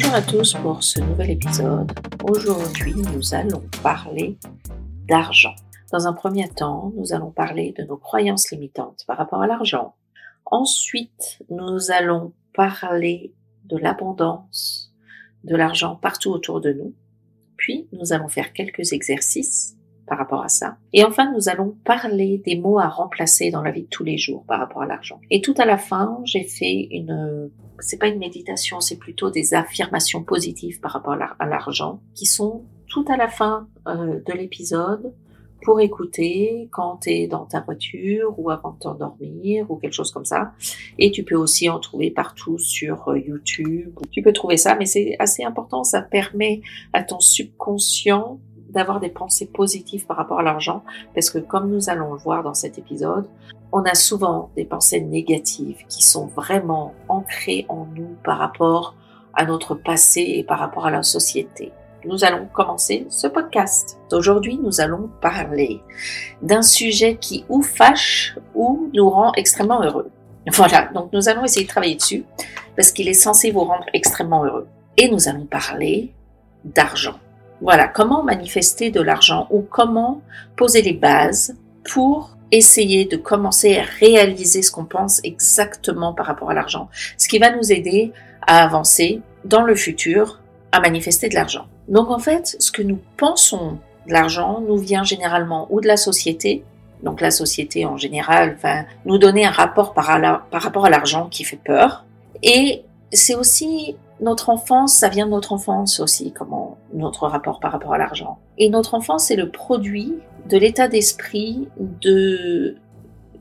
Bonjour à tous pour ce nouvel épisode. Aujourd'hui, nous allons parler d'argent. Dans un premier temps, nous allons parler de nos croyances limitantes par rapport à l'argent. Ensuite, nous allons parler de l'abondance de l'argent partout autour de nous. Puis, nous allons faire quelques exercices par rapport à ça. Et enfin, nous allons parler des mots à remplacer dans la vie de tous les jours par rapport à l'argent. Et tout à la fin, j'ai fait une, c'est pas une méditation, c'est plutôt des affirmations positives par rapport à l'argent qui sont tout à la fin euh, de l'épisode pour écouter quand tu es dans ta voiture ou avant de t'endormir ou quelque chose comme ça. Et tu peux aussi en trouver partout sur euh, YouTube. Tu peux trouver ça, mais c'est assez important. Ça permet à ton subconscient d'avoir des pensées positives par rapport à l'argent, parce que comme nous allons le voir dans cet épisode, on a souvent des pensées négatives qui sont vraiment ancrées en nous par rapport à notre passé et par rapport à la société. Nous allons commencer ce podcast. Aujourd'hui, nous allons parler d'un sujet qui ou fâche ou nous rend extrêmement heureux. Voilà, donc nous allons essayer de travailler dessus parce qu'il est censé vous rendre extrêmement heureux. Et nous allons parler d'argent. Voilà, comment manifester de l'argent ou comment poser les bases pour essayer de commencer à réaliser ce qu'on pense exactement par rapport à l'argent, ce qui va nous aider à avancer dans le futur, à manifester de l'argent. Donc en fait, ce que nous pensons de l'argent nous vient généralement ou de la société, donc la société en général va nous donner un rapport par, par rapport à l'argent qui fait peur, et c'est aussi notre enfance, ça vient de notre enfance aussi, comment notre rapport par rapport à l'argent. Et notre enfance, c'est le produit de l'état d'esprit de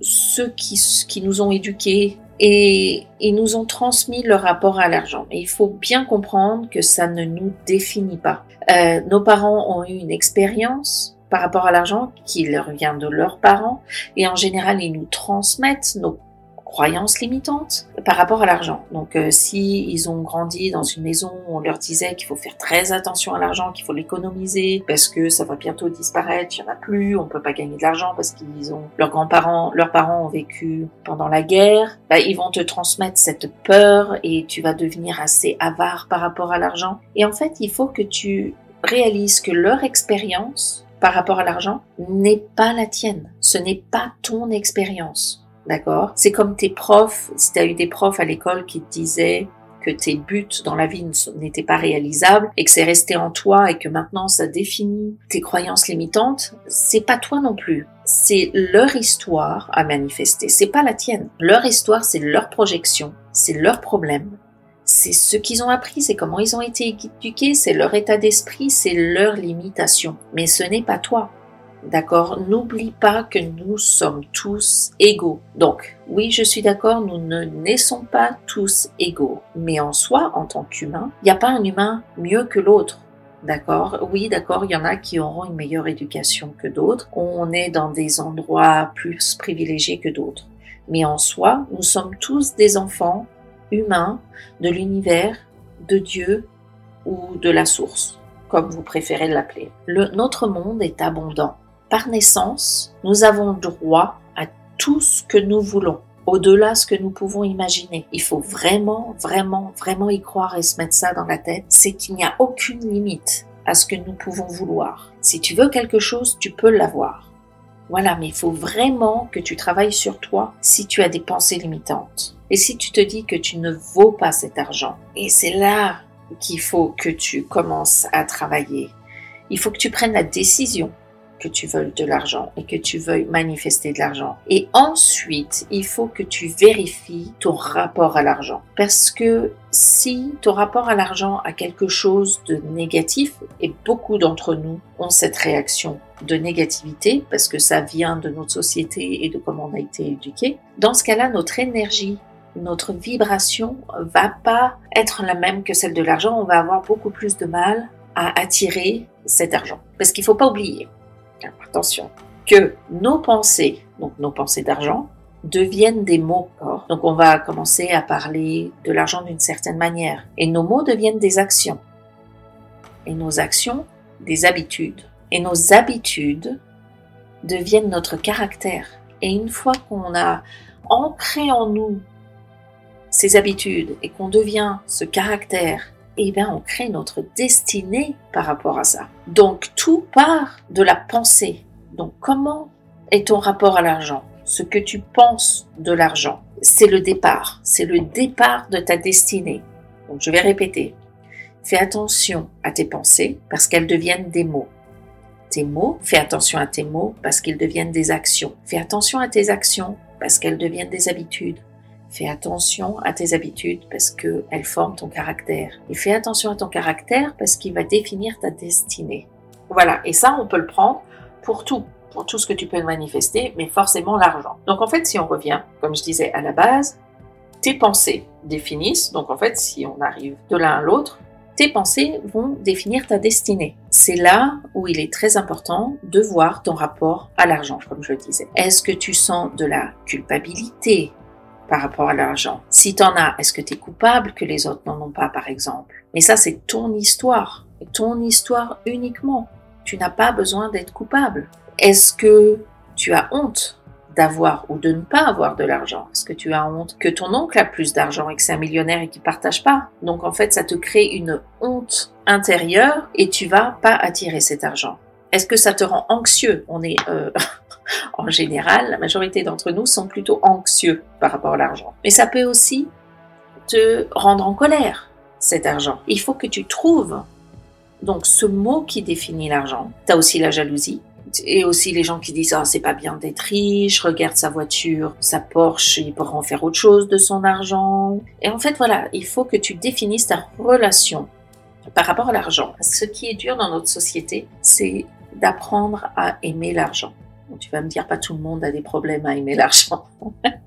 ceux qui, qui nous ont éduqués et ils nous ont transmis leur rapport à l'argent. Et il faut bien comprendre que ça ne nous définit pas. Euh, nos parents ont eu une expérience par rapport à l'argent qui leur vient de leurs parents et en général ils nous transmettent nos croyances limitantes par rapport à l'argent. Donc euh, si ils ont grandi dans une maison où on leur disait qu'il faut faire très attention à l'argent, qu'il faut l'économiser parce que ça va bientôt disparaître, il y en a plus, on peut pas gagner de l'argent parce qu'ils ont leurs grands-parents, leurs parents ont vécu pendant la guerre, bah, ils vont te transmettre cette peur et tu vas devenir assez avare par rapport à l'argent. Et en fait, il faut que tu réalises que leur expérience par rapport à l'argent n'est pas la tienne. Ce n'est pas ton expérience. D'accord C'est comme tes profs, si tu as eu des profs à l'école qui te disaient que tes buts dans la vie n'étaient pas réalisables et que c'est resté en toi et que maintenant ça définit tes croyances limitantes, c'est pas toi non plus. C'est leur histoire à manifester, c'est pas la tienne. Leur histoire, c'est leur projection, c'est leur problème. C'est ce qu'ils ont appris, c'est comment ils ont été éduqués, c'est leur état d'esprit, c'est leur limitation. Mais ce n'est pas toi. D'accord? N'oublie pas que nous sommes tous égaux. Donc, oui, je suis d'accord, nous ne naissons pas tous égaux. Mais en soi, en tant qu'humain, il n'y a pas un humain mieux que l'autre. D'accord? Oui, d'accord, il y en a qui auront une meilleure éducation que d'autres. On est dans des endroits plus privilégiés que d'autres. Mais en soi, nous sommes tous des enfants humains de l'univers, de Dieu ou de la source, comme vous préférez l'appeler. notre monde est abondant. Par naissance, nous avons droit à tout ce que nous voulons, au-delà de ce que nous pouvons imaginer. Il faut vraiment, vraiment, vraiment y croire et se mettre ça dans la tête. C'est qu'il n'y a aucune limite à ce que nous pouvons vouloir. Si tu veux quelque chose, tu peux l'avoir. Voilà, mais il faut vraiment que tu travailles sur toi si tu as des pensées limitantes. Et si tu te dis que tu ne vaux pas cet argent. Et c'est là qu'il faut que tu commences à travailler. Il faut que tu prennes la décision que tu veuilles de l'argent et que tu veuilles manifester de l'argent. Et ensuite, il faut que tu vérifies ton rapport à l'argent. Parce que si ton rapport à l'argent a quelque chose de négatif, et beaucoup d'entre nous ont cette réaction de négativité, parce que ça vient de notre société et de comment on a été éduqué, dans ce cas-là, notre énergie notre vibration va pas être la même que celle de l'argent. On va avoir beaucoup plus de mal à attirer cet argent. Parce qu'il faut pas oublier, attention, que nos pensées, donc nos pensées d'argent, deviennent des mots. Donc on va commencer à parler de l'argent d'une certaine manière. Et nos mots deviennent des actions. Et nos actions, des habitudes. Et nos habitudes deviennent notre caractère. Et une fois qu'on a ancré en nous ces habitudes et qu'on devient ce caractère eh bien, on crée notre destinée par rapport à ça. Donc, tout part de la pensée. Donc, comment est ton rapport à l'argent? Ce que tu penses de l'argent, c'est le départ. C'est le départ de ta destinée. Donc, je vais répéter. Fais attention à tes pensées parce qu'elles deviennent des mots. Tes mots, fais attention à tes mots parce qu'ils deviennent des actions. Fais attention à tes actions parce qu'elles deviennent des habitudes. Fais attention à tes habitudes parce qu'elles forment ton caractère. Et fais attention à ton caractère parce qu'il va définir ta destinée. Voilà, et ça, on peut le prendre pour tout, pour tout ce que tu peux manifester, mais forcément l'argent. Donc en fait, si on revient, comme je disais à la base, tes pensées définissent, donc en fait, si on arrive de l'un à l'autre, tes pensées vont définir ta destinée. C'est là où il est très important de voir ton rapport à l'argent, comme je le disais. Est-ce que tu sens de la culpabilité, par rapport à l'argent. Si t'en as, est-ce que tu es coupable que les autres n'en ont pas, par exemple? Mais ça, c'est ton histoire. Ton histoire uniquement. Tu n'as pas besoin d'être coupable. Est-ce que tu as honte d'avoir ou de ne pas avoir de l'argent? Est-ce que tu as honte que ton oncle a plus d'argent et que c'est un millionnaire et qu'il partage pas? Donc en fait, ça te crée une honte intérieure et tu vas pas attirer cet argent. Est-ce que ça te rend anxieux? On est euh, en général, la majorité d'entre nous sont plutôt anxieux par rapport à l'argent. Mais ça peut aussi te rendre en colère, cet argent. Il faut que tu trouves donc ce mot qui définit l'argent. Tu as aussi la jalousie. Et aussi les gens qui disent ah c'est pas bien d'être riche, regarde sa voiture, sa Porsche, il pourra en faire autre chose de son argent. Et en fait voilà, il faut que tu définisses ta relation par rapport à l'argent. Ce qui est dur dans notre société, c'est d'apprendre à aimer l'argent tu vas me dire, pas tout le monde a des problèmes à aimer l'argent.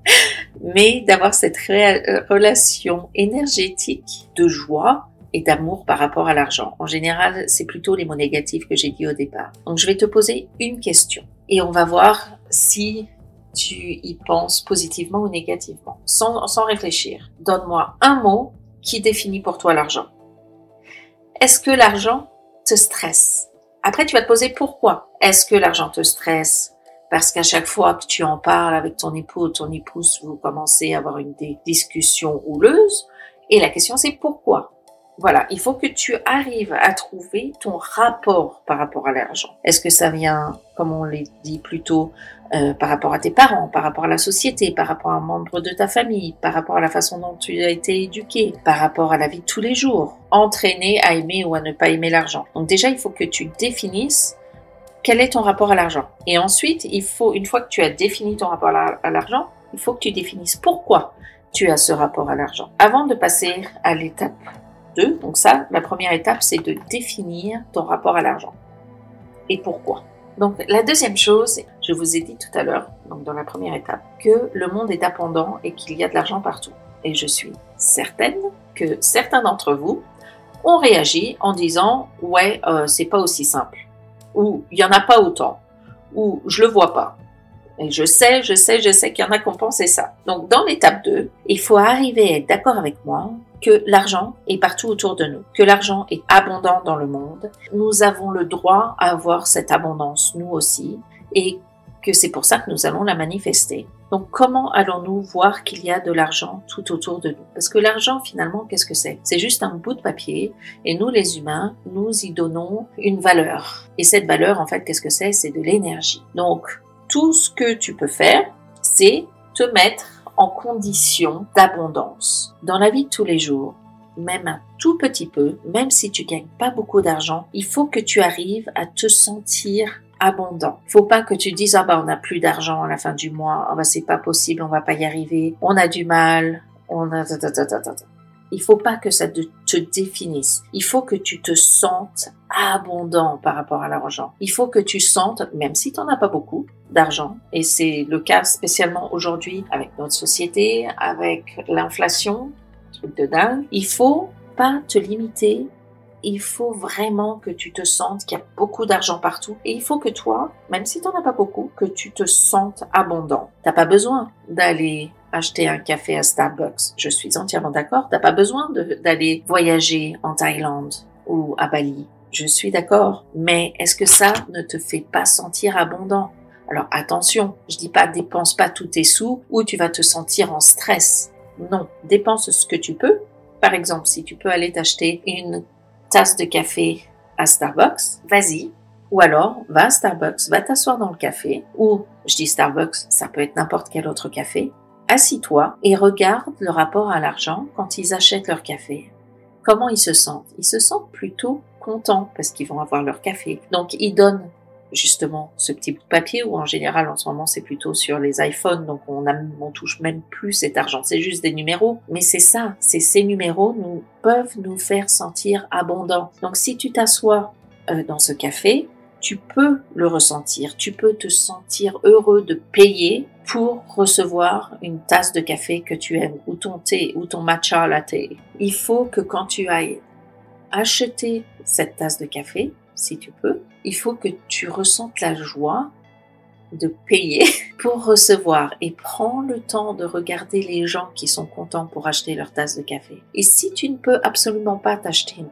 Mais d'avoir cette euh, relation énergétique de joie et d'amour par rapport à l'argent. En général, c'est plutôt les mots négatifs que j'ai dit au départ. Donc, je vais te poser une question et on va voir si tu y penses positivement ou négativement, sans, sans réfléchir. Donne-moi un mot qui définit pour toi l'argent. Est-ce que l'argent te stresse? Après, tu vas te poser pourquoi? Est-ce que l'argent te stresse? Parce qu'à chaque fois que tu en parles avec ton époux ou ton épouse, vous commencez à avoir une discussion houleuse. Et la question c'est pourquoi? Voilà, il faut que tu arrives à trouver ton rapport par rapport à l'argent. Est-ce que ça vient, comme on l'a dit plus tôt, euh, par rapport à tes parents, par rapport à la société, par rapport à un membre de ta famille, par rapport à la façon dont tu as été éduqué, par rapport à la vie de tous les jours, entraîné à aimer ou à ne pas aimer l'argent. Donc déjà, il faut que tu définisses quel est ton rapport à l'argent Et ensuite, il faut, une fois que tu as défini ton rapport à l'argent, il faut que tu définisses pourquoi tu as ce rapport à l'argent. Avant de passer à l'étape 2, donc ça, la première étape, c'est de définir ton rapport à l'argent. Et pourquoi Donc la deuxième chose, je vous ai dit tout à l'heure, donc dans la première étape, que le monde est abondant et qu'il y a de l'argent partout. Et je suis certaine que certains d'entre vous ont réagi en disant ouais, euh, c'est pas aussi simple ou il y en a pas autant, ou je le vois pas. Et je sais, je sais, je sais qu'il y en a qui ont pensé ça. Donc dans l'étape 2, il faut arriver à être d'accord avec moi que l'argent est partout autour de nous, que l'argent est abondant dans le monde. Nous avons le droit à avoir cette abondance, nous aussi, et que c'est pour ça que nous allons la manifester. Donc comment allons-nous voir qu'il y a de l'argent tout autour de nous? Parce que l'argent finalement, qu'est-ce que c'est? C'est juste un bout de papier et nous les humains, nous y donnons une valeur. Et cette valeur, en fait, qu'est-ce que c'est? C'est de l'énergie. Donc tout ce que tu peux faire, c'est te mettre en condition d'abondance. Dans la vie de tous les jours, même un tout petit peu, même si tu gagnes pas beaucoup d'argent, il faut que tu arrives à te sentir abondant. Faut pas que tu dises ah bah on n'a plus d'argent à la fin du mois, ah bah c'est pas possible, on va pas y arriver, on a du mal, on a il faut pas que ça te définisse. Il faut que tu te sentes abondant par rapport à l'argent. Il faut que tu sentes, même si tu n'en as pas beaucoup d'argent, et c'est le cas spécialement aujourd'hui avec notre société, avec l'inflation, truc de dingue, il faut pas te limiter il faut vraiment que tu te sentes qu'il y a beaucoup d'argent partout et il faut que toi, même si tu n'en as pas beaucoup, que tu te sentes abondant. T'as pas besoin d'aller acheter un café à Starbucks. Je suis entièrement d'accord. T'as pas besoin d'aller voyager en Thaïlande ou à Bali. Je suis d'accord. Mais est-ce que ça ne te fait pas sentir abondant? Alors attention, je dis pas dépense pas tous tes sous ou tu vas te sentir en stress. Non, dépense ce que tu peux Par exemple, si tu peux aller t'acheter une tasse de café à Starbucks, vas-y. Ou alors, va à Starbucks, va t'asseoir dans le café, ou, je dis Starbucks, ça peut être n'importe quel autre café, assis-toi et regarde le rapport à l'argent quand ils achètent leur café. Comment ils se sentent? Ils se sentent plutôt contents parce qu'ils vont avoir leur café. Donc, ils donnent justement ce petit bout de papier ou en général en ce moment c'est plutôt sur les iPhones donc on, a, on touche même plus cet argent. C'est juste des numéros. Mais c'est ça c'est ces numéros nous peuvent nous faire sentir abondants. Donc si tu t'assois euh, dans ce café tu peux le ressentir, tu peux te sentir heureux de payer pour recevoir une tasse de café que tu aimes, ou ton thé, ou ton matcha latte. Il faut que quand tu ailles acheter cette tasse de café, si tu peux, il faut que tu ressentes la joie de payer pour recevoir et prends le temps de regarder les gens qui sont contents pour acheter leur tasse de café. Et si tu ne peux absolument pas t'acheter une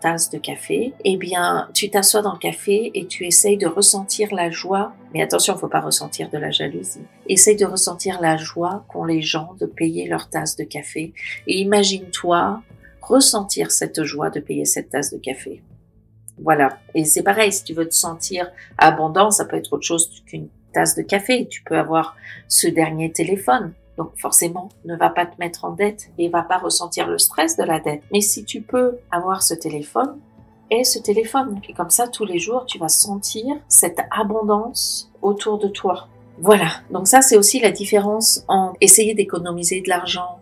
tasse de café, eh bien, tu t'assois dans le café et tu essayes de ressentir la joie. Mais attention, faut pas ressentir de la jalousie. Essaye de ressentir la joie qu'ont les gens de payer leur tasse de café et imagine-toi ressentir cette joie de payer cette tasse de café. Voilà. Et c'est pareil, si tu veux te sentir abondant, ça peut être autre chose qu'une tasse de café. Tu peux avoir ce dernier téléphone. Donc forcément, ne va pas te mettre en dette et va pas ressentir le stress de la dette. Mais si tu peux avoir ce téléphone, et ce téléphone. Et comme ça, tous les jours, tu vas sentir cette abondance autour de toi. Voilà. Donc ça, c'est aussi la différence en essayer d'économiser de l'argent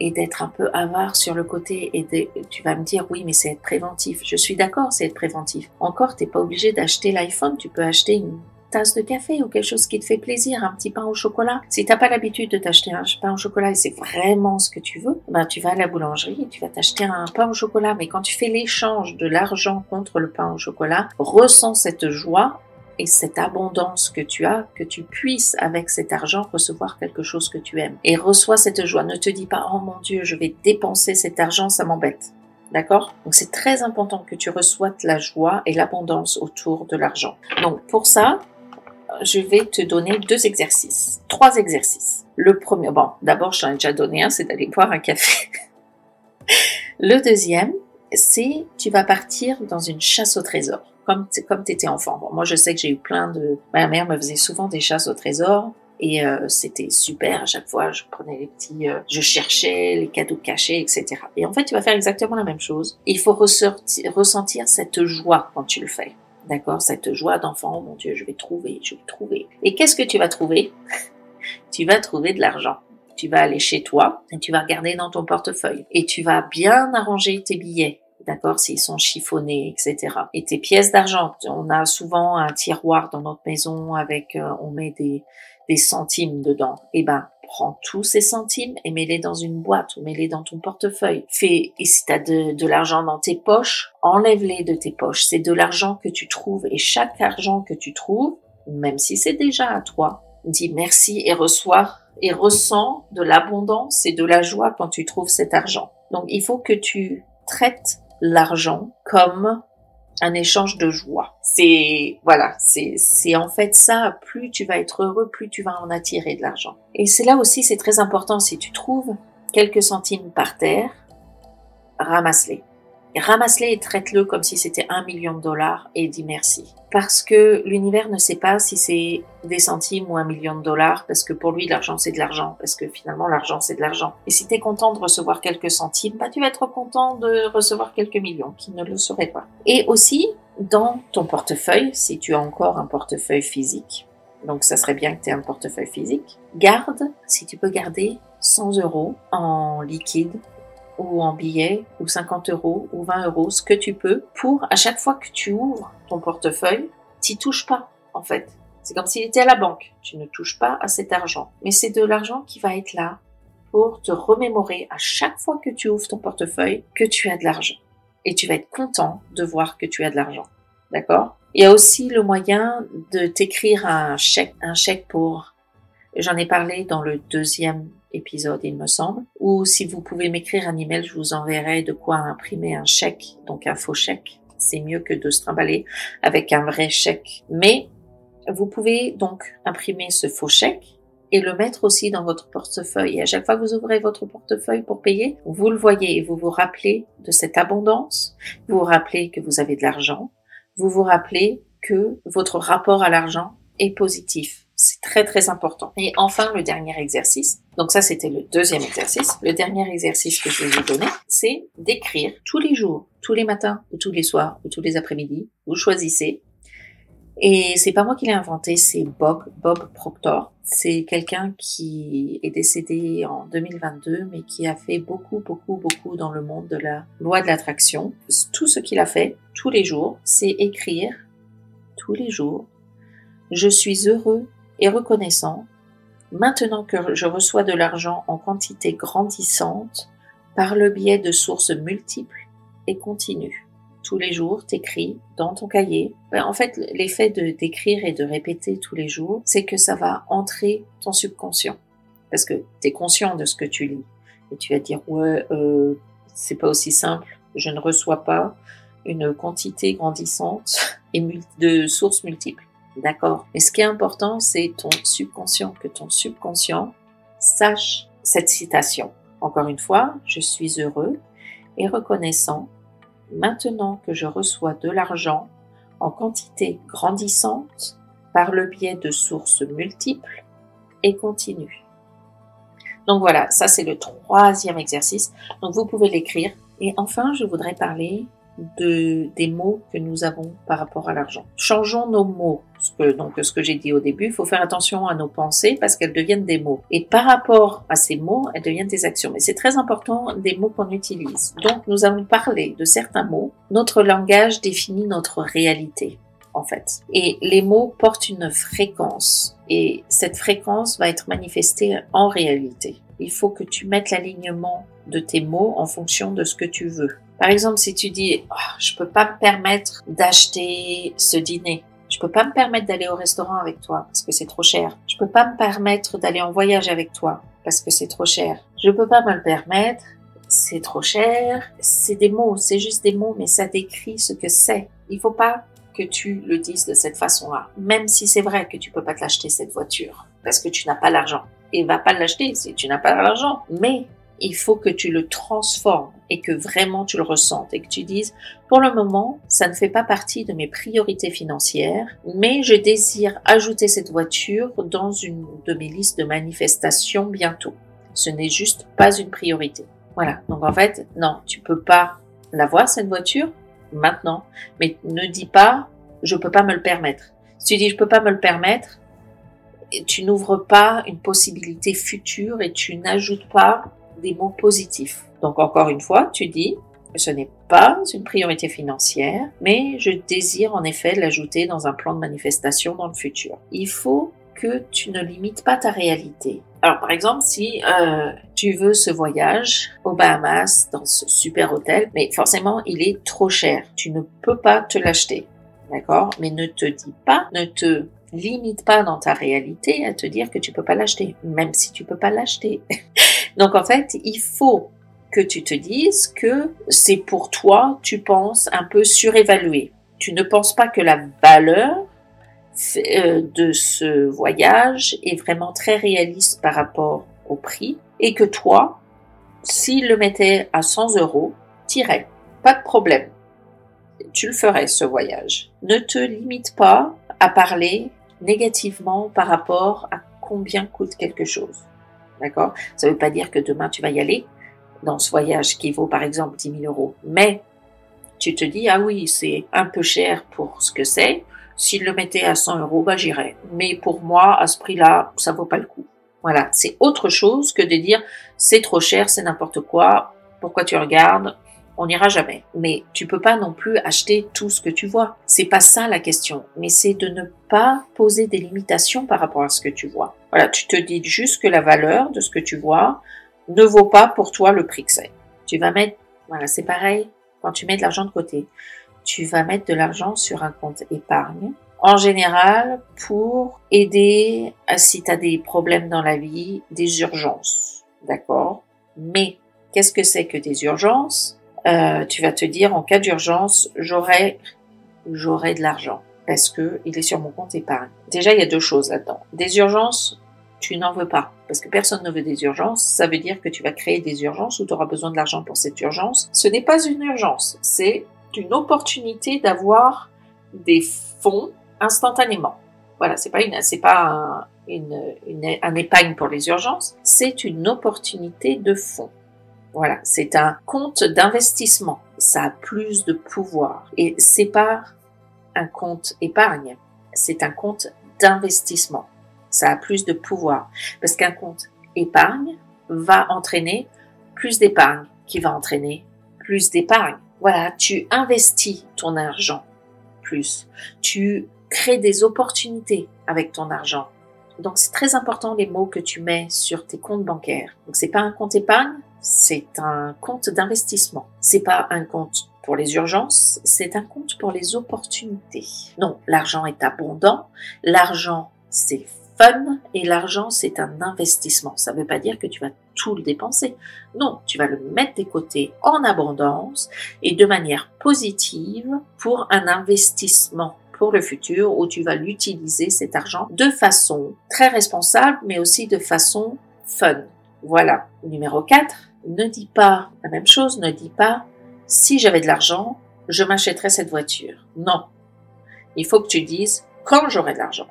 et d'être un peu avare sur le côté et tu vas me dire oui mais c'est être préventif. Je suis d'accord c'est être préventif. Encore t'es pas obligé d'acheter l'iPhone, tu peux acheter une tasse de café ou quelque chose qui te fait plaisir, un petit pain au chocolat. Si t'as pas l'habitude de t'acheter un pain au chocolat et c'est vraiment ce que tu veux, ben tu vas à la boulangerie et tu vas t'acheter un pain au chocolat. Mais quand tu fais l'échange de l'argent contre le pain au chocolat, ressens cette joie et cette abondance que tu as, que tu puisses avec cet argent recevoir quelque chose que tu aimes. Et reçois cette joie. Ne te dis pas, oh mon Dieu, je vais dépenser cet argent, ça m'embête. D'accord? Donc c'est très important que tu reçoives la joie et l'abondance autour de l'argent. Donc pour ça, je vais te donner deux exercices, trois exercices. Le premier, bon, d'abord, je t'en ai déjà donné un, c'est d'aller boire un café. Le deuxième, c'est tu vas partir dans une chasse au trésor comme comme t'étais enfant. moi, je sais que j'ai eu plein de. Ma mère me faisait souvent des chasses au trésor. Et euh, c'était super à chaque fois. Je prenais les petits, euh, je cherchais les cadeaux cachés, etc. Et en fait, tu vas faire exactement la même chose. Il faut ressentir cette joie quand tu le fais. D'accord? Cette joie d'enfant, oh mon Dieu, je vais trouver, je vais trouver. Et qu'est-ce que tu vas trouver? Tu vas trouver de l'argent. Tu vas aller chez toi et tu vas regarder dans ton portefeuille. Et tu vas bien arranger tes billets d'accord, s'ils sont chiffonnés, etc. Et tes pièces d'argent, on a souvent un tiroir dans notre maison avec, euh, on met des, des centimes dedans. Eh ben, prends tous ces centimes et mets-les dans une boîte ou mets-les dans ton portefeuille. Fais, et si t'as de, de l'argent dans tes poches, enlève-les de tes poches. C'est de l'argent que tu trouves et chaque argent que tu trouves, même si c'est déjà à toi, dis merci et reçois et ressens de l'abondance et de la joie quand tu trouves cet argent. Donc il faut que tu traites l'argent comme un échange de joie. C'est voilà, c'est en fait ça. Plus tu vas être heureux, plus tu vas en attirer de l'argent. Et c'est là aussi, c'est très important. Si tu trouves quelques centimes par terre, ramasse-les ramasse-les et traite-le comme si c'était un million de dollars et dis merci. Parce que l'univers ne sait pas si c'est des centimes ou un million de dollars, parce que pour lui, l'argent, c'est de l'argent, parce que finalement, l'argent, c'est de l'argent. Et si tu es content de recevoir quelques centimes, bah, tu vas être content de recevoir quelques millions, qui ne le seraient pas. Et aussi, dans ton portefeuille, si tu as encore un portefeuille physique, donc ça serait bien que tu aies un portefeuille physique, garde, si tu peux garder 100 euros en liquide ou en billets ou 50 euros ou 20 euros, ce que tu peux, pour à chaque fois que tu ouvres ton portefeuille, t'y touches pas en fait. C'est comme s'il était à la banque. Tu ne touches pas à cet argent. Mais c'est de l'argent qui va être là pour te remémorer à chaque fois que tu ouvres ton portefeuille que tu as de l'argent. Et tu vas être content de voir que tu as de l'argent. D'accord? Il y a aussi le moyen de t'écrire un chèque, un chèque pour... J'en ai parlé dans le deuxième épisode, il me semble. Ou si vous pouvez m'écrire un email, je vous enverrai de quoi imprimer un chèque, donc un faux chèque. C'est mieux que de se trimballer avec un vrai chèque. Mais vous pouvez donc imprimer ce faux chèque et le mettre aussi dans votre portefeuille. Et à chaque fois que vous ouvrez votre portefeuille pour payer, vous le voyez et vous vous rappelez de cette abondance, vous vous rappelez que vous avez de l'argent, vous vous rappelez que votre rapport à l'argent est positif. C'est très très important. Et enfin, le dernier exercice. Donc ça, c'était le deuxième exercice. Le dernier exercice que je vais vous donner, c'est d'écrire tous les jours, tous les matins ou tous les soirs ou tous les après-midi. Vous choisissez. Et c'est pas moi qui l'ai inventé, c'est Bob, Bob Proctor. C'est quelqu'un qui est décédé en 2022, mais qui a fait beaucoup, beaucoup, beaucoup dans le monde de la loi de l'attraction. Tout ce qu'il a fait tous les jours, c'est écrire tous les jours. Je suis heureux et reconnaissant maintenant que je reçois de l'argent en quantité grandissante par le biais de sources multiples et continues. Tous les jours, t'écris dans ton cahier. Ben, en fait, l'effet de d'écrire et de répéter tous les jours, c'est que ça va entrer ton subconscient. Parce que tu es conscient de ce que tu lis. Et tu vas dire, ouais, euh, c'est pas aussi simple. Je ne reçois pas une quantité grandissante et de sources multiples. D'accord. Mais ce qui est important, c'est ton subconscient, que ton subconscient sache cette citation. Encore une fois, je suis heureux et reconnaissant maintenant que je reçois de l'argent en quantité grandissante par le biais de sources multiples et continues. Donc voilà, ça c'est le troisième exercice. Donc vous pouvez l'écrire. Et enfin, je voudrais parler de, des mots que nous avons par rapport à l'argent. Changeons nos mots. Ce que, donc, ce que j'ai dit au début, il faut faire attention à nos pensées parce qu'elles deviennent des mots. Et par rapport à ces mots, elles deviennent des actions. Mais c'est très important des mots qu'on utilise. Donc, nous allons parler de certains mots. Notre langage définit notre réalité en fait. Et les mots portent une fréquence et cette fréquence va être manifestée en réalité. Il faut que tu mettes l'alignement de tes mots en fonction de ce que tu veux. Par exemple, si tu dis, oh, je peux pas me permettre d'acheter ce dîner. Je peux pas me permettre d'aller au restaurant avec toi parce que c'est trop cher. Je peux pas me permettre d'aller en voyage avec toi parce que c'est trop cher. Je peux pas me le permettre. C'est trop cher. C'est des mots, c'est juste des mots, mais ça décrit ce que c'est. Il faut pas que tu le dises de cette façon-là. Même si c'est vrai que tu peux pas te l'acheter cette voiture parce que tu n'as pas l'argent. Et va pas l'acheter si tu n'as pas l'argent. Mais il faut que tu le transformes et que vraiment tu le ressentes et que tu dises, pour le moment, ça ne fait pas partie de mes priorités financières, mais je désire ajouter cette voiture dans une de mes listes de manifestations bientôt. Ce n'est juste pas une priorité. Voilà. Donc en fait, non, tu peux pas l'avoir cette voiture maintenant, mais ne dis pas je peux pas me le permettre. Si tu dis je peux pas me le permettre, tu n'ouvres pas une possibilité future et tu n'ajoutes pas des mots positifs. Donc encore une fois, tu dis, ce n'est pas une priorité financière, mais je désire en effet l'ajouter dans un plan de manifestation dans le futur. Il faut que tu ne limites pas ta réalité. Alors par exemple, si euh, tu veux ce voyage aux Bahamas dans ce super hôtel, mais forcément il est trop cher, tu ne peux pas te l'acheter, d'accord? Mais ne te dis pas, ne te limite pas dans ta réalité à te dire que tu peux pas l'acheter, même si tu peux pas l'acheter. Donc en fait, il faut que tu te dises que c'est pour toi, tu penses un peu surévalué. Tu ne penses pas que la valeur euh, de ce voyage est vraiment très réaliste par rapport au prix et que toi, s'il le mettait à 100 euros, t'irais. Pas de problème. Tu le ferais, ce voyage. Ne te limite pas à parler négativement par rapport à combien coûte quelque chose. D'accord? Ça ne veut pas dire que demain tu vas y aller dans ce voyage qui vaut par exemple 10 000 euros. Mais tu te dis, ah oui, c'est un peu cher pour ce que c'est. S'il le mettait à 100 euros, bah j'irais. Mais pour moi, à ce prix-là, ça vaut pas le coup. Voilà, c'est autre chose que de dire c'est trop cher, c'est n'importe quoi. Pourquoi tu regardes? On n'ira jamais. Mais tu peux pas non plus acheter tout ce que tu vois. C'est pas ça la question. Mais c'est de ne pas poser des limitations par rapport à ce que tu vois. Voilà, tu te dis juste que la valeur de ce que tu vois ne vaut pas pour toi le prix que c'est. Tu vas mettre, voilà, c'est pareil quand tu mets de l'argent de côté. Tu vas mettre de l'argent sur un compte épargne. En général, pour aider à si tu as des problèmes dans la vie, des urgences. D'accord? Mais qu'est-ce que c'est que des urgences? Euh, tu vas te dire en cas d'urgence, j'aurai j'aurai de l'argent parce que il est sur mon compte épargne. Déjà, il y a deux choses là-dedans. Des urgences, tu n'en veux pas. Parce que personne ne veut des urgences. Ça veut dire que tu vas créer des urgences ou tu auras besoin de l'argent pour cette urgence. Ce n'est pas une urgence. C'est une opportunité d'avoir des fonds instantanément. Voilà, c'est pas une, c'est pas un, une, une, un épargne pour les urgences. C'est une opportunité de fonds. Voilà, c'est un compte d'investissement. Ça a plus de pouvoir. Et c'est pas un compte épargne. C'est un compte d'investissement. Ça a plus de pouvoir. Parce qu'un compte épargne va entraîner plus d'épargne, qui va entraîner plus d'épargne. Voilà, tu investis ton argent plus. Tu crées des opportunités avec ton argent. Donc c'est très important les mots que tu mets sur tes comptes bancaires. Donc c'est pas un compte épargne, c'est un compte d'investissement. C'est pas un compte pour les urgences, c'est un compte pour les opportunités. Non, l'argent est abondant, l'argent c'est fun et l'argent c'est un investissement. Ça ne veut pas dire que tu vas tout le dépenser. Non, tu vas le mettre des côtés en abondance et de manière positive pour un investissement pour le futur où tu vas l'utiliser cet argent de façon très responsable mais aussi de façon fun. Voilà. Numéro 4, ne dis pas la même chose, ne dis pas si j'avais de l'argent, je m'achèterais cette voiture. Non. Il faut que tu dises quand j'aurai de l'argent,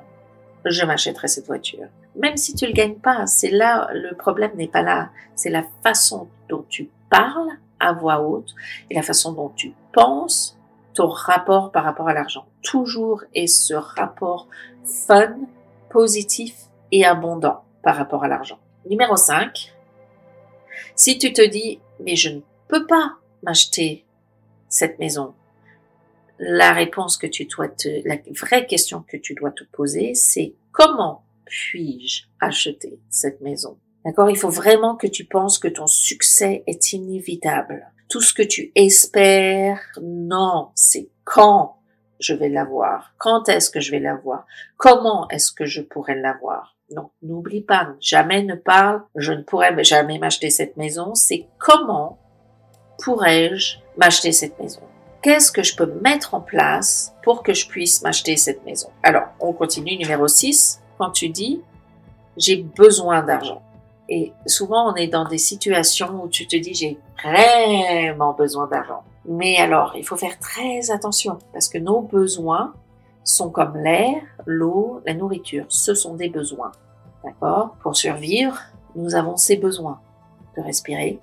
je m'achèterai cette voiture. Même si tu le gagnes pas, c'est là, le problème n'est pas là. C'est la façon dont tu parles à voix haute et la façon dont tu penses ton rapport par rapport à l'argent. Toujours est ce rapport fun, positif et abondant par rapport à l'argent. Numéro 5. Si tu te dis, mais je ne peux pas m'acheter cette maison, la réponse que tu dois te, la vraie question que tu dois te poser, c'est comment puis-je acheter cette maison? D'accord? Il faut vraiment que tu penses que ton succès est inévitable. Tout ce que tu espères, non, c'est quand je vais l'avoir? Quand est-ce que je vais l'avoir? Comment est-ce que je pourrais l'avoir? Donc, n'oublie pas, jamais ne parle, je ne pourrais jamais m'acheter cette maison. C'est comment pourrais-je m'acheter cette maison? qu'est-ce que je peux mettre en place pour que je puisse m'acheter cette maison? Alors, on continue numéro 6, quand tu dis j'ai besoin d'argent. Et souvent, on est dans des situations où tu te dis j'ai vraiment besoin d'argent. Mais alors, il faut faire très attention parce que nos besoins sont comme l'air, l'eau, la nourriture. Ce sont des besoins. D'accord? Pour survivre, nous avons ces besoins de respirer.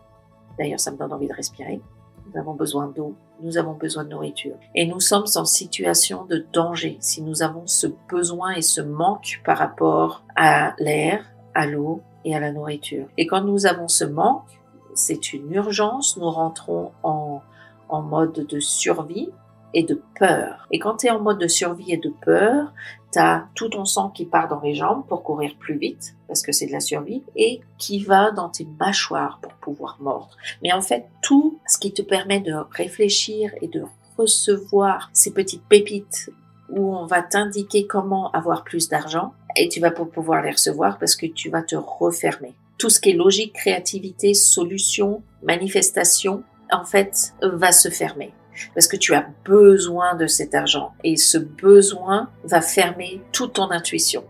D'ailleurs, ça me donne envie de respirer. Nous avons besoin d'eau, nous avons besoin de nourriture. Et nous sommes en situation de danger si nous avons ce besoin et ce manque par rapport à l'air, à l'eau et à la nourriture. Et quand nous avons ce manque, c'est une urgence, nous rentrons en, en mode de survie et de peur. Et quand tu es en mode de survie et de peur, tu as tout ton sang qui part dans les jambes pour courir plus vite, parce que c'est de la survie, et qui va dans tes mâchoires pour pouvoir mordre. Mais en fait, tout ce qui te permet de réfléchir et de recevoir ces petites pépites où on va t'indiquer comment avoir plus d'argent, et tu vas pouvoir les recevoir parce que tu vas te refermer. Tout ce qui est logique, créativité, solution, manifestation, en fait, va se fermer parce que tu as besoin de cet argent et ce besoin va fermer toute ton intuition.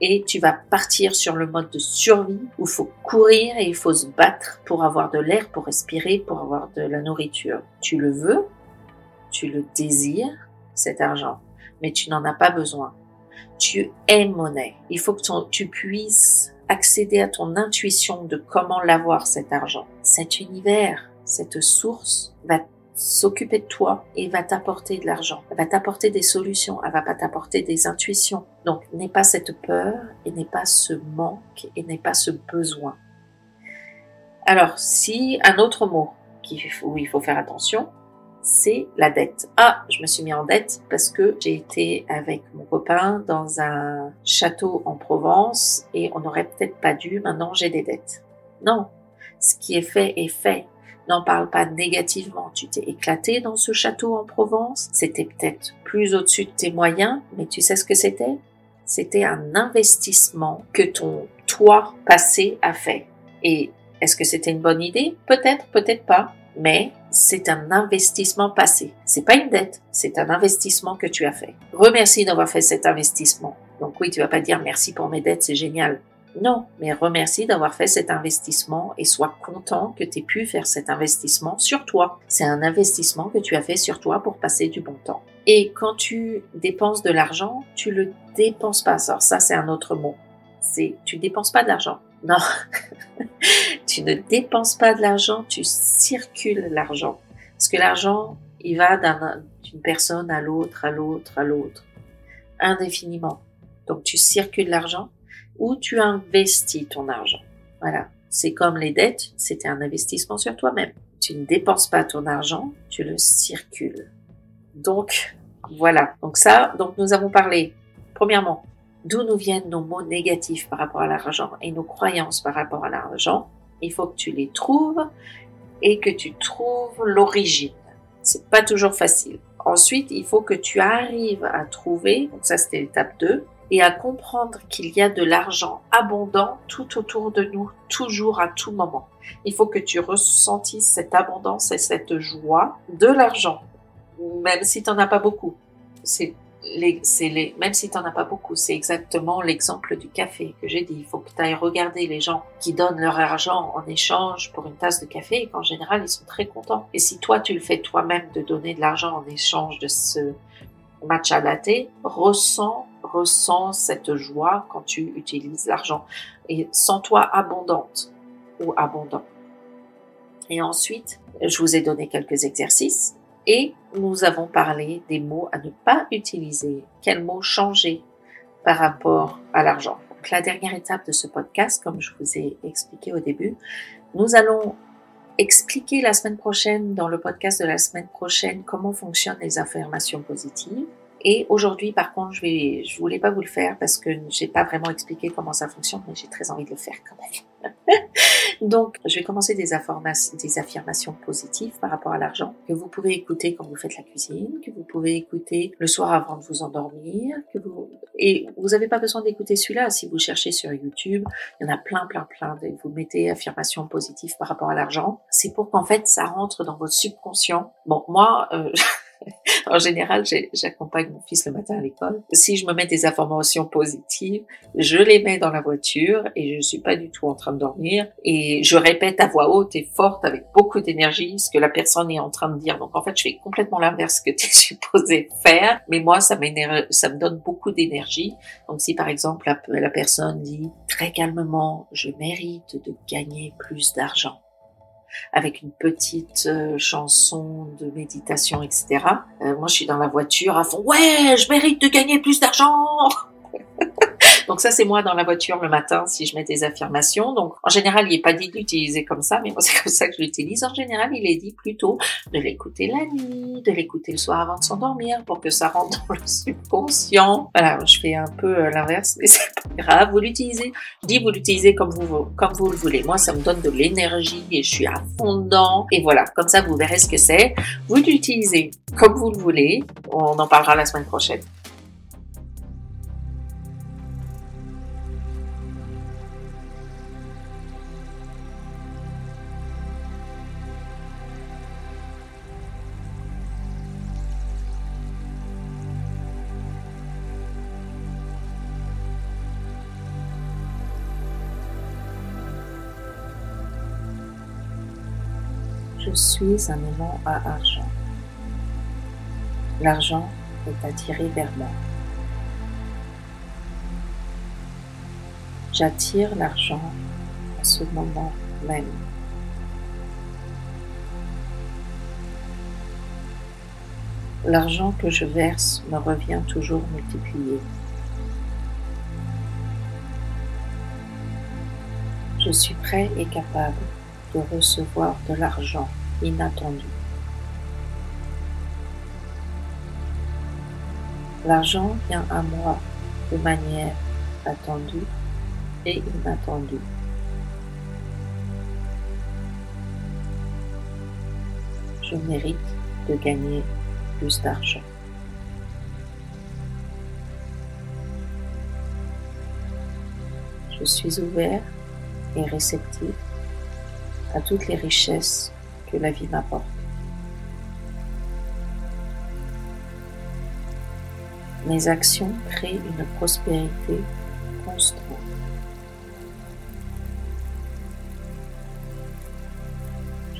Et tu vas partir sur le mode de survie où il faut courir et il faut se battre pour avoir de l'air, pour respirer, pour avoir de la nourriture. Tu le veux, tu le désires, cet argent, mais tu n'en as pas besoin. Tu es monnaie. Il faut que tu puisses accéder à ton intuition de comment l'avoir cet argent. Cet univers, cette source va s'occuper de toi et va t'apporter de l'argent. Va t'apporter des solutions. Elle va pas t'apporter des intuitions. Donc, n'aie pas cette peur et n'aie pas ce manque et n'aie pas ce besoin. Alors, si un autre mot où il faut faire attention, c'est la dette. Ah, je me suis mis en dette parce que j'ai été avec mon copain dans un château en Provence et on n'aurait peut-être pas dû. Maintenant, j'ai des dettes. Non, ce qui est fait est fait. N'en parle pas négativement. Tu t'es éclaté dans ce château en Provence. C'était peut-être plus au-dessus de tes moyens, mais tu sais ce que c'était? C'était un investissement que ton toi passé a fait. Et est-ce que c'était une bonne idée? Peut-être, peut-être pas. Mais c'est un investissement passé. C'est pas une dette, c'est un investissement que tu as fait. Remercie d'avoir fait cet investissement. Donc oui, tu vas pas dire merci pour mes dettes, c'est génial. Non, mais remercie d'avoir fait cet investissement et sois content que tu aies pu faire cet investissement sur toi. C'est un investissement que tu as fait sur toi pour passer du bon temps. Et quand tu dépenses de l'argent, tu le dépenses pas. Alors ça, c'est un autre mot. C'est tu dépenses pas de l'argent. Non, tu ne dépenses pas de l'argent, tu circules l'argent. Parce que l'argent, il va d'une personne à l'autre, à l'autre, à l'autre, indéfiniment. Donc tu circules l'argent ou tu investis ton argent. Voilà. C'est comme les dettes, c'était un investissement sur toi-même. Tu ne dépenses pas ton argent, tu le circules. Donc, voilà. Donc ça, donc nous avons parlé, premièrement, d'où nous viennent nos mots négatifs par rapport à l'argent et nos croyances par rapport à l'argent. Il faut que tu les trouves et que tu trouves l'origine. C'est pas toujours facile. Ensuite, il faut que tu arrives à trouver, donc ça c'était l'étape 2, et à comprendre qu'il y a de l'argent abondant tout autour de nous, toujours à tout moment. Il faut que tu ressentisses cette abondance et cette joie de l'argent, même si tu n'en as pas beaucoup. C'est les, les, même si tu n'en as pas beaucoup, c'est exactement l'exemple du café que j'ai dit. Il faut que tu ailles regarder les gens qui donnent leur argent en échange pour une tasse de café et qu'en général, ils sont très contents. Et si toi, tu le fais toi-même de donner de l'argent en échange de ce matcha latte, ressens, ressens cette joie quand tu utilises l'argent et sens-toi abondante ou abondant. Et ensuite, je vous ai donné quelques exercices et nous avons parlé des mots à ne pas utiliser, quels mots changer par rapport à l'argent? Donc la dernière étape de ce podcast, comme je vous ai expliqué au début, nous allons expliquer la semaine prochaine, dans le podcast de la semaine prochaine, comment fonctionnent les affirmations positives. Et aujourd'hui, par contre, je vais, je voulais pas vous le faire parce que j'ai pas vraiment expliqué comment ça fonctionne, mais j'ai très envie de le faire quand même. Donc, je vais commencer des, affirmations positives par rapport à l'argent que vous pouvez écouter quand vous faites la cuisine, que vous pouvez écouter le soir avant de vous endormir, que vous et vous n'avez pas besoin d'écouter celui-là. Si vous cherchez sur YouTube, il y en a plein, plein, plein. Vous mettez affirmations positives par rapport à l'argent. C'est pour qu'en fait ça rentre dans votre subconscient. Bon, moi. Euh, en général, j'accompagne mon fils le matin à l'école. Si je me mets des informations positives, je les mets dans la voiture et je ne suis pas du tout en train de dormir et je répète à voix haute et forte avec beaucoup d'énergie ce que la personne est en train de dire. Donc en fait, je fais complètement l'inverse que tu es supposé faire, mais moi, ça ça me donne beaucoup d'énergie. Donc si par exemple la personne dit très calmement, je mérite de gagner plus d'argent avec une petite euh, chanson de méditation, etc. Euh, moi, je suis dans la voiture à fond. Ouais, je mérite de gagner plus d'argent. Donc ça, c'est moi dans la voiture le matin si je mets des affirmations. Donc en général, il n'est pas dit de l'utiliser comme ça, mais moi c'est comme ça que je l'utilise. En général, il est dit plutôt de l'écouter la nuit, de l'écouter le soir avant de s'endormir pour que ça rentre dans le subconscient. Voilà, je fais un peu euh, l'inverse, mais c'est pas grave. Vous l'utilisez. Je dis vous l'utilisez comme vous comme vous le voulez. Moi, ça me donne de l'énergie et je suis à fond dedans. Et voilà, comme ça, vous verrez ce que c'est. Vous l'utilisez comme vous le voulez. On en parlera la semaine prochaine. Je suis un aimant à argent. L'argent est attiré vers moi. J'attire l'argent à ce moment même. L'argent que je verse me revient toujours multiplié. Je suis prêt et capable de recevoir de l'argent inattendu. L'argent vient à moi de manière attendue et inattendue. Je mérite de gagner plus d'argent. Je suis ouvert et réceptif à toutes les richesses la vie m'apporte. Mes actions créent une prospérité constante.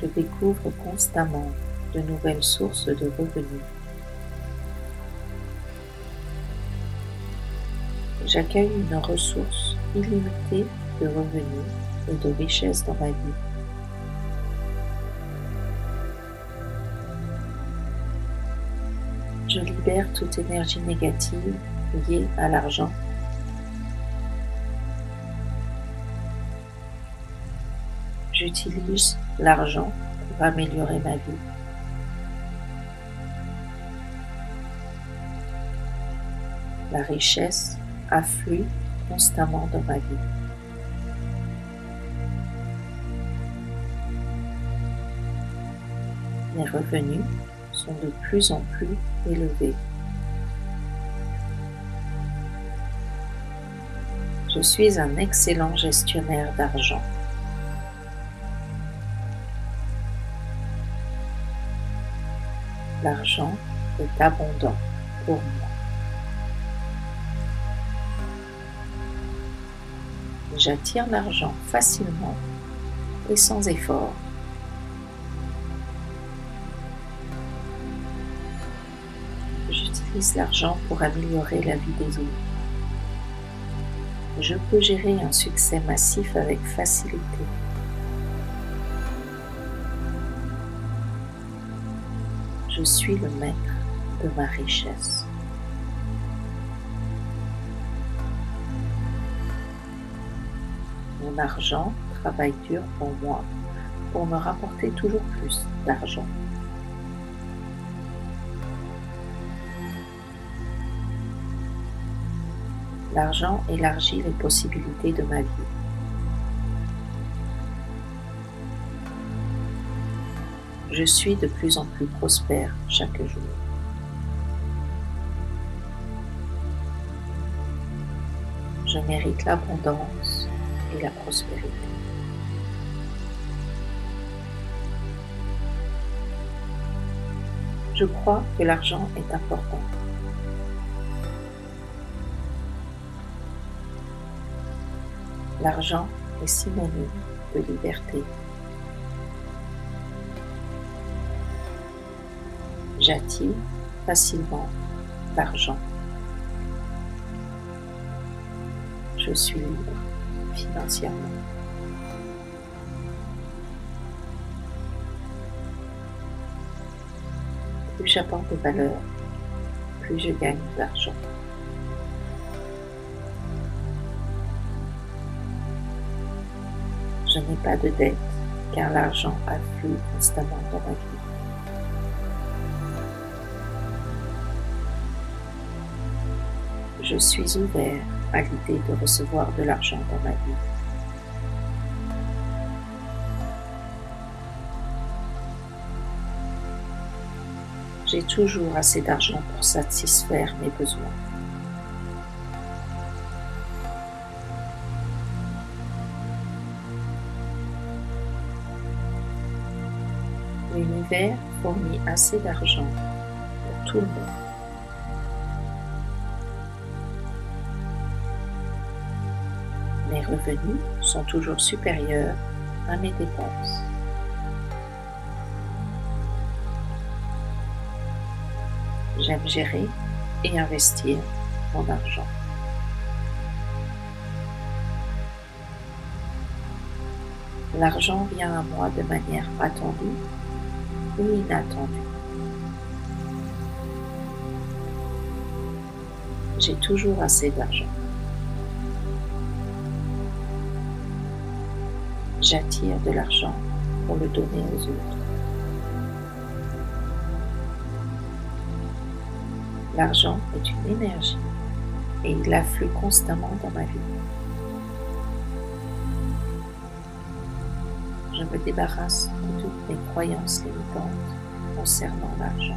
Je découvre constamment de nouvelles sources de revenus. J'accueille une ressource illimitée de revenus et de richesses dans ma vie. Libère toute énergie négative liée à l'argent. J'utilise l'argent pour améliorer ma vie. La richesse afflue constamment dans ma vie. Mes revenus de plus en plus élevés. Je suis un excellent gestionnaire d'argent. L'argent est abondant pour moi. J'attire l'argent facilement et sans effort. L'argent pour améliorer la vie des autres. Je peux gérer un succès massif avec facilité. Je suis le maître de ma richesse. Mon argent travaille dur pour moi pour me rapporter toujours plus d'argent. L'argent élargit les possibilités de ma vie. Je suis de plus en plus prospère chaque jour. Je mérite l'abondance et la prospérité. Je crois que l'argent est important. L'argent est synonyme de liberté. J'attire facilement l'argent. Je suis libre financièrement. Plus j'apporte de valeur, plus je gagne d'argent. Je n'ai pas de dette car l'argent afflue constamment dans ma vie. Je suis ouvert à l'idée de recevoir de l'argent dans ma vie. J'ai toujours assez d'argent pour satisfaire mes besoins. L'univers fournit assez d'argent pour tout le monde. Mes revenus sont toujours supérieurs à mes dépenses. J'aime gérer et investir mon argent. L'argent vient à moi de manière attendue ou inattendue. J'ai toujours assez d'argent. J'attire de l'argent pour le donner aux autres. L'argent est une énergie et il afflue constamment dans ma vie. Me débarrasse de toutes mes croyances limitantes concernant l'argent.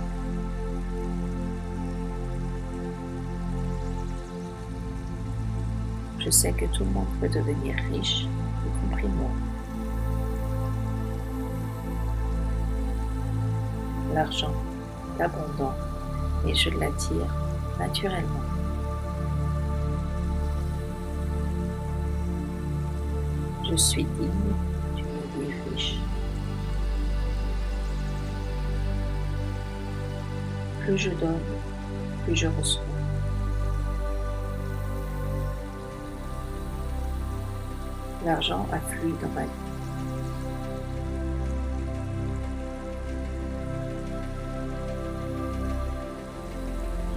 Je sais que tout le monde peut devenir riche, y compris moi. L'argent est abondant et je l'attire naturellement. Je suis digne Plus je donne, plus je reçois. L'argent afflue dans ma vie.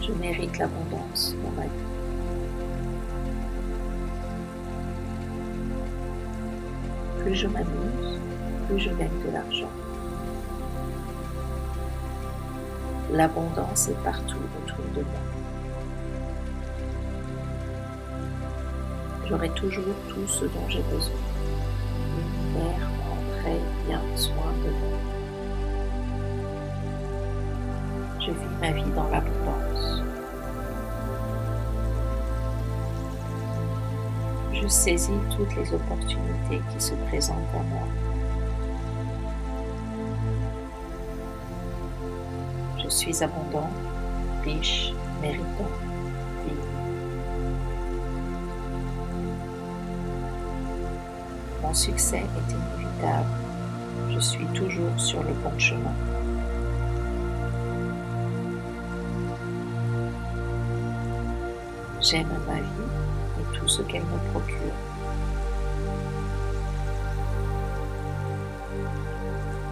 Je mérite l'abondance dans ma vie. Plus je m'amuse, plus je gagne de l'argent. L'abondance est partout autour de moi. J'aurai toujours tout ce dont j'ai besoin. L'univers prend très bien soin de moi. Je vis ma vie dans l'abondance. Je saisis toutes les opportunités qui se présentent à moi. Suis abondant, riche, méritant. Mon succès est inévitable. Je suis toujours sur le bon chemin. J'aime ma vie et tout ce qu'elle me procure.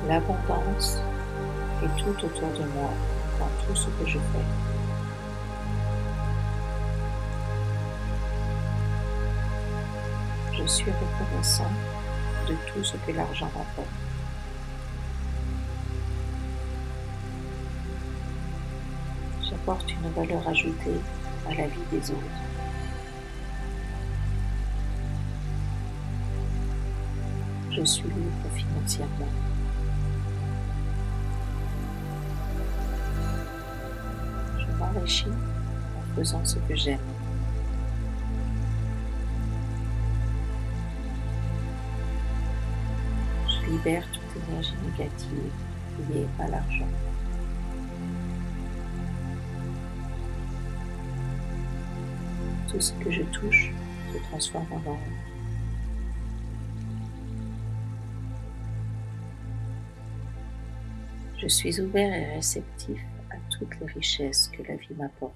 L'abondance est tout autour de moi dans tout ce que je fais. Je suis reconnaissant de tout ce que l'argent m'apporte. J'apporte une valeur ajoutée à la vie des autres. Je suis libre financièrement. En faisant ce que j'aime. Je libère toute énergie négative liée à l'argent. Tout ce que je touche se transforme en or. Je suis ouvert et réceptif toutes les richesses que la vie m'apporte.